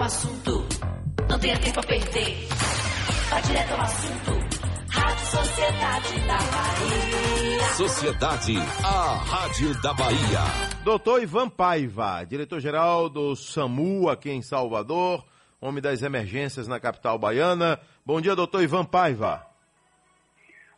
ao assunto, não tenha tempo a perder. Vá direto ao assunto. Rádio Sociedade da Bahia. Sociedade, a Rádio da Bahia. Doutor Ivan Paiva, diretor-geral do SAMU aqui em Salvador, homem das emergências na capital baiana. Bom dia, doutor Ivan Paiva.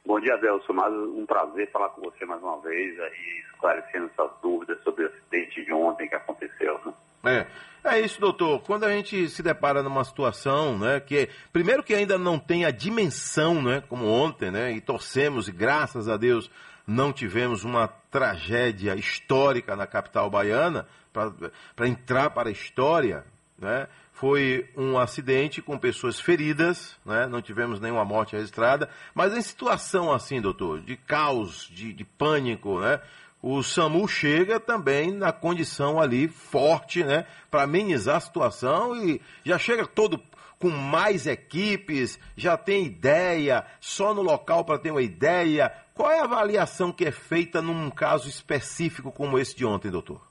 Bom dia, Adelson. Mais um prazer falar com você mais uma vez, aí, esclarecendo essas dúvidas sobre o acidente de ontem que aconteceu. Né? É, é isso, doutor. Quando a gente se depara numa situação, né, que primeiro que ainda não tem a dimensão, né, como ontem, né, e torcemos e graças a Deus não tivemos uma tragédia histórica na capital baiana para entrar para a história, né? Foi um acidente com pessoas feridas, né? não tivemos nenhuma morte registrada, mas em situação assim, doutor, de caos, de, de pânico, né? O SAMU chega também na condição ali forte, né, para amenizar a situação e já chega todo com mais equipes, já tem ideia, só no local para ter uma ideia. Qual é a avaliação que é feita num caso específico como esse de ontem, doutor?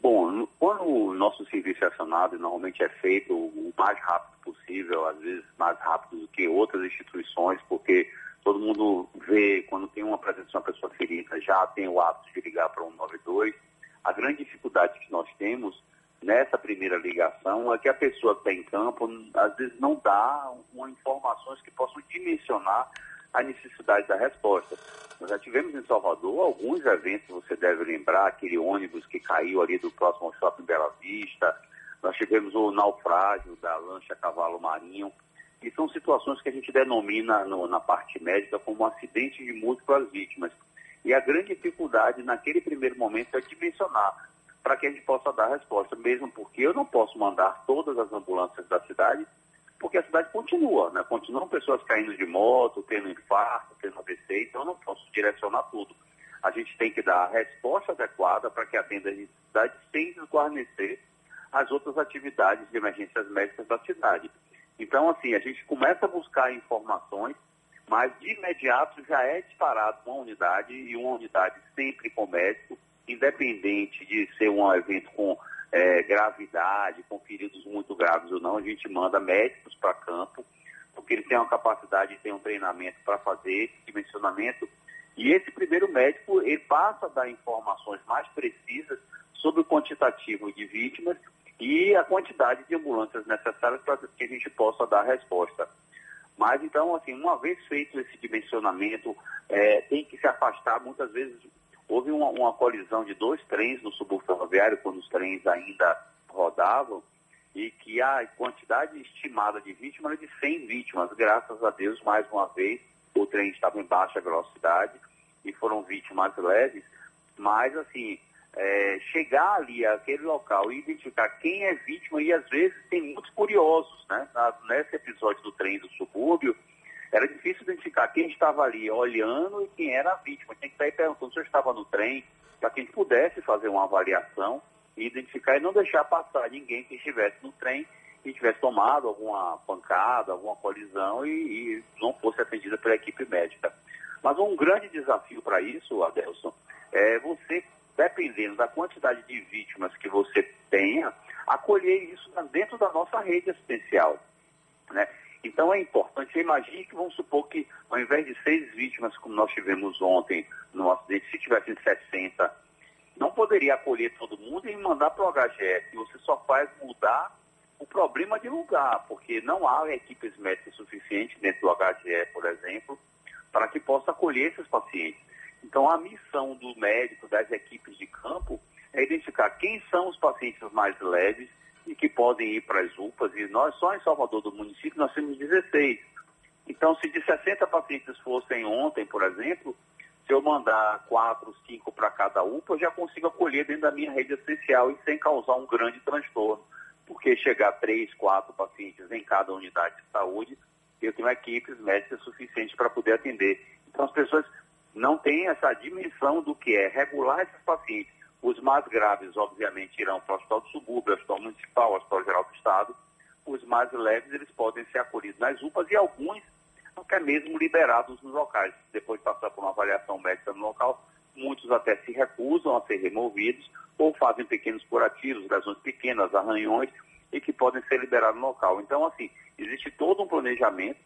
Bom, quando o nosso serviço é acionado, normalmente é feito o mais rápido possível, às vezes mais rápido do que outras instituições, porque todo mundo vê quando tem uma presença de uma pessoa ferida, já tem o hábito de ligar para o 192. A grande dificuldade que nós temos nessa primeira ligação é que a pessoa que está em campo, às vezes não dá uma informações que possam dimensionar a necessidade da resposta. Nós já tivemos em Salvador alguns eventos, você deve lembrar, aquele ônibus que caiu ali do próximo shopping Bela Vista, nós tivemos o naufrágio da lancha Cavalo Marinho, e são situações que a gente denomina no, na parte médica como acidente de múltiplas vítimas. E a grande dificuldade naquele primeiro momento é dimensionar para que a gente possa dar resposta, mesmo porque eu não posso mandar todas as ambulâncias da cidade porque a cidade continua, né? Continuam pessoas caindo de moto, tendo infarto, tendo AVC, então eu não posso direcionar tudo. A gente tem que dar a resposta adequada para que atenda a necessidade sem desguarnecer as outras atividades de emergências médicas da cidade. Então, assim, a gente começa a buscar informações, mas de imediato já é disparado uma unidade e uma unidade sempre com médico, independente de ser um evento com é, gravidade, com feridos muito graves ou não, a gente manda médicos para campo, porque eles têm uma capacidade de ter um treinamento para fazer esse dimensionamento. E esse primeiro médico, ele passa a dar informações mais precisas sobre o quantitativo de vítimas e a quantidade de ambulâncias necessárias para que a gente possa dar resposta. Mas então, assim, uma vez feito esse dimensionamento, é, tem que se afastar muitas vezes houve uma, uma, colisão de dois trens no subúrbio ferroviário, quando os trens ainda rodavam, e que a quantidade estimada de vítimas era de 100 vítimas. Graças a Deus, mais uma vez, o trem estava em baixa velocidade e foram vítimas leves, mas assim, é, chegar ali àquele local e identificar quem é vítima, e às vezes tem muitos curiosos, né? nesse episódio do trem do subúrbio, era difícil identificar quem estava ali olhando e quem era a vítima. Tem que aí perguntando se eu estava no trem, para que a gente pudesse fazer uma avaliação e identificar e não deixar passar ninguém que estivesse no trem e tivesse tomado alguma pancada, alguma colisão e, e não fosse atendida pela equipe médica. Mas um grande desafio para isso, Adelson, é você, dependendo da quantidade de vítimas que você tenha, acolher isso dentro da nossa rede assistencial. Né? Então é imagine que vamos supor que ao invés de seis vítimas, como nós tivemos ontem no acidente, se tivessem 60, não poderia acolher todo mundo e mandar para o HGF. Você só faz mudar o problema de lugar, porque não há equipes médicas suficientes dentro do HGF, por exemplo, para que possa acolher esses pacientes. Então a missão do médico, das equipes de campo, é identificar quem são os pacientes mais leves e que podem ir para as UPAs, e nós só em Salvador do município nós temos 16. Então, se de 60 pacientes fossem ontem, por exemplo, se eu mandar 4, 5 para cada UPA, eu já consigo acolher dentro da minha rede essencial e sem causar um grande transtorno. Porque chegar 3, 4 pacientes em cada unidade de saúde, eu tenho equipes médicas suficientes para poder atender. Então, as pessoas não têm essa dimensão do que é regular esses pacientes os mais graves, obviamente, irão para o Hospital do Subúrbio, Hospital Municipal, Hospital Geral do Estado. Os mais leves, eles podem ser acolhidos nas UPAs e alguns até mesmo liberados nos locais. Depois de passar por uma avaliação médica no local, muitos até se recusam a ser removidos ou fazem pequenos curativos, lesões pequenas, arranhões, e que podem ser liberados no local. Então, assim, existe todo um planejamento,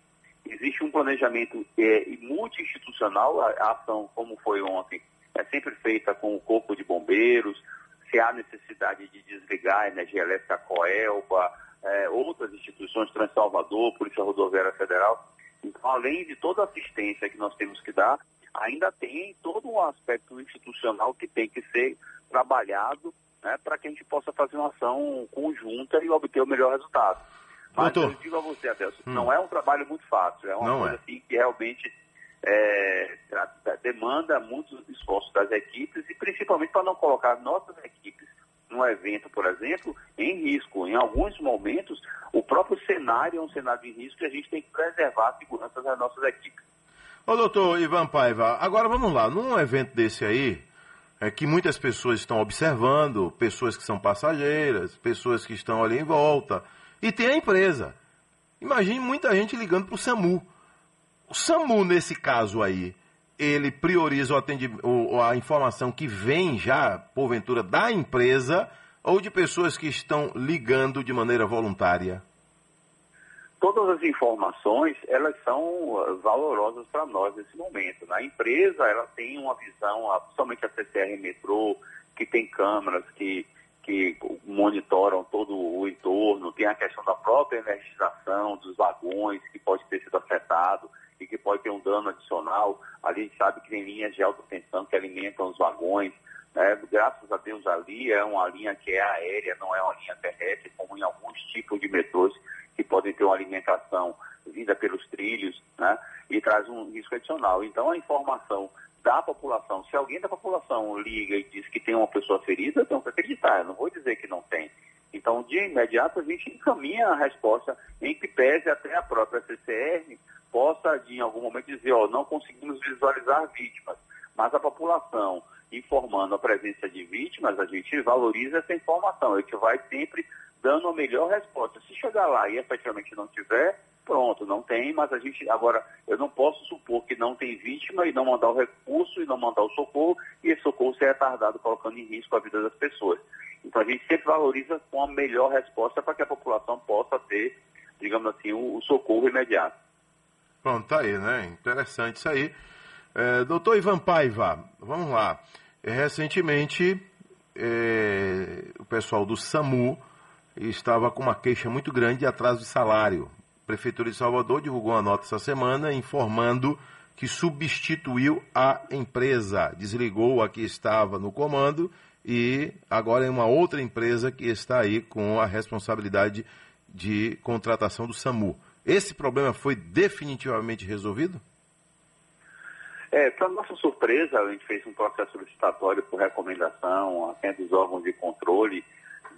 existe um planejamento é, multi-institucional, a, ação, como foi ontem, é sempre feita com o Corpo de Bombeiros, se há necessidade de desligar a energia elétrica Coelba, é, outras instituições, Transalvador, Polícia Rodoviária Federal. Então, além de toda a assistência que nós temos que dar, ainda tem todo um aspecto institucional que tem que ser trabalhado né, para que a gente possa fazer uma ação conjunta e obter o melhor resultado. Mas Doutor. eu digo a você, Adelson, hum. não é um trabalho muito fácil, é uma não coisa é. assim que realmente é, demanda muitos esforços das equipes e principalmente para não colocar nossas equipes no evento, por exemplo, em risco. Em alguns momentos, o próprio cenário é um cenário de risco e a gente tem que preservar a segurança das nossas equipes. Ô doutor Ivan Paiva, agora vamos lá, num evento desse aí, é que muitas pessoas estão observando, pessoas que são passageiras, pessoas que estão ali em volta, e tem a empresa. Imagine muita gente ligando para o SAMU. O SAMU, nesse caso aí, ele prioriza o a informação que vem já, porventura, da empresa ou de pessoas que estão ligando de maneira voluntária? Todas as informações, elas são uh, valorosas para nós nesse momento. Na empresa, ela tem uma visão, somente a CCR Metrô, que tem câmeras que, que monitoram todo o entorno, tem a questão da própria energização dos vagões, que pode ter sido afetado e que pode ter um dano adicional. A gente sabe que tem linhas de alta tensão que alimentam os vagões. Né? Graças a Deus ali é uma linha que é aérea, não é uma linha terrestre, como em alguns tipos de metrôs que podem ter uma alimentação vinda pelos trilhos, né? E traz um risco adicional. Então a informação da população, se alguém da população liga e diz que tem uma pessoa ferida, eu que acreditar, eu não vou dizer que não tem. Então, de imediato, a gente encaminha a resposta em que pese até a própria CCR em algum momento, dizer, ó, não conseguimos visualizar vítimas, mas a população informando a presença de vítimas, a gente valoriza essa informação, a gente vai sempre dando a melhor resposta. Se chegar lá e efetivamente não tiver, pronto, não tem, mas a gente, agora, eu não posso supor que não tem vítima e não mandar o recurso e não mandar o socorro, e esse socorro ser retardado, colocando em risco a vida das pessoas. Então a gente sempre valoriza com a melhor resposta para que a população possa ter, digamos assim, o, o socorro imediato. Pronto, tá aí, né? Interessante isso aí. É, doutor Ivan Paiva, vamos lá. É, recentemente, é, o pessoal do SAMU estava com uma queixa muito grande de atraso de salário. A Prefeitura de Salvador divulgou uma nota essa semana informando que substituiu a empresa, desligou a que estava no comando e agora é uma outra empresa que está aí com a responsabilidade de contratação do SAMU. Esse problema foi definitivamente resolvido? É, para nossa surpresa, a gente fez um processo licitatório por recomendação até dos órgãos de controle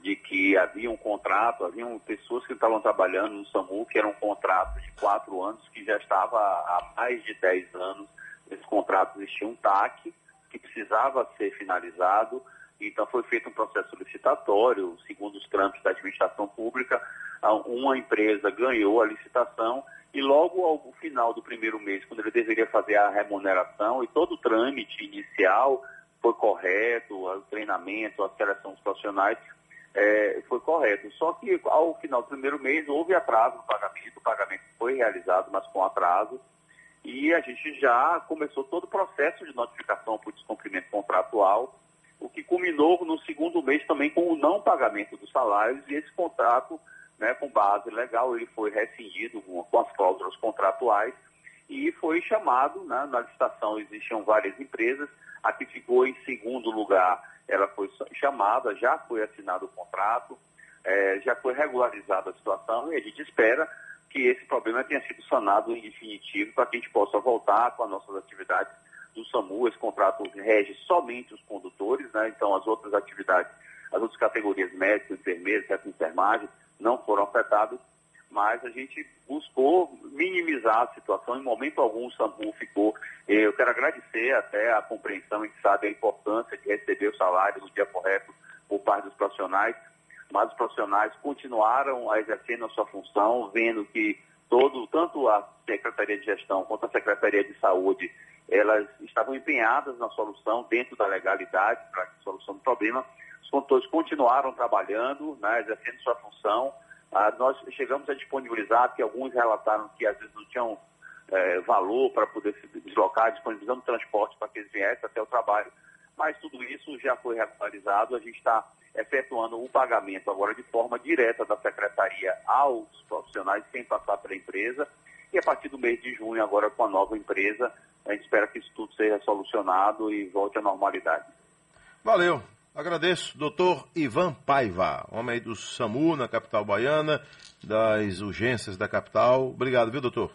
de que havia um contrato, haviam pessoas que estavam trabalhando no SAMU, que era um contrato de quatro anos, que já estava há mais de dez anos. Esse contrato existia um TAC, que precisava ser finalizado, então foi feito um processo licitatório, segundo os trâmites da administração pública, uma empresa ganhou a licitação e logo ao final do primeiro mês, quando ele deveria fazer a remuneração e todo o trâmite inicial foi correto, o treinamento, a seleção dos profissionais é, foi correto. Só que ao final do primeiro mês houve atraso no pagamento, o pagamento foi realizado, mas com atraso, e a gente já começou todo o processo de notificação por descumprimento contratual, o que culminou no segundo mês também com o não pagamento dos salários e esse contrato, né, com base legal, ele foi rescindido com, com as cláusulas contratuais e foi chamado, né, na licitação existiam várias empresas, a que ficou em segundo lugar, ela foi chamada, já foi assinado o contrato, é, já foi regularizada a situação e a gente espera que esse problema tenha sido sanado em definitivo para que a gente possa voltar com as nossas atividades do SAMU, esse contrato rege somente os condutores, né? então as outras atividades, as outras categorias médicos, enfermeiros, certo, enfermagem, não foram afetadas, mas a gente buscou minimizar a situação, em momento algum o SAMU ficou. Eu quero agradecer até a compreensão, a gente sabe a importância de receber o salário no dia correto por parte dos profissionais, mas os profissionais continuaram a exercer a sua função, vendo que todo, tanto a Secretaria de Gestão quanto a Secretaria de Saúde elas estavam empenhadas na solução dentro da legalidade para a solução do problema. Os condutores continuaram trabalhando, né, exercendo sua função, Ah, nós chegamos a disponibilizar, que alguns relataram que às vezes não tinham é, valor para poder se deslocar, disponibilizando transporte para que eles viessem até o trabalho. Mas tudo isso já foi regularizado, a gente está efetuando o pagamento agora de forma direta da secretaria aos profissionais, sem passar pela empresa. E a partir do mês de junho, agora com a nova empresa, a gente espera que isso tudo solucionado e volte à normalidade. Valeu. Agradeço, doutor Ivan Paiva, homem do SAMU na capital baiana, das urgências da capital. Obrigado, viu, doutor?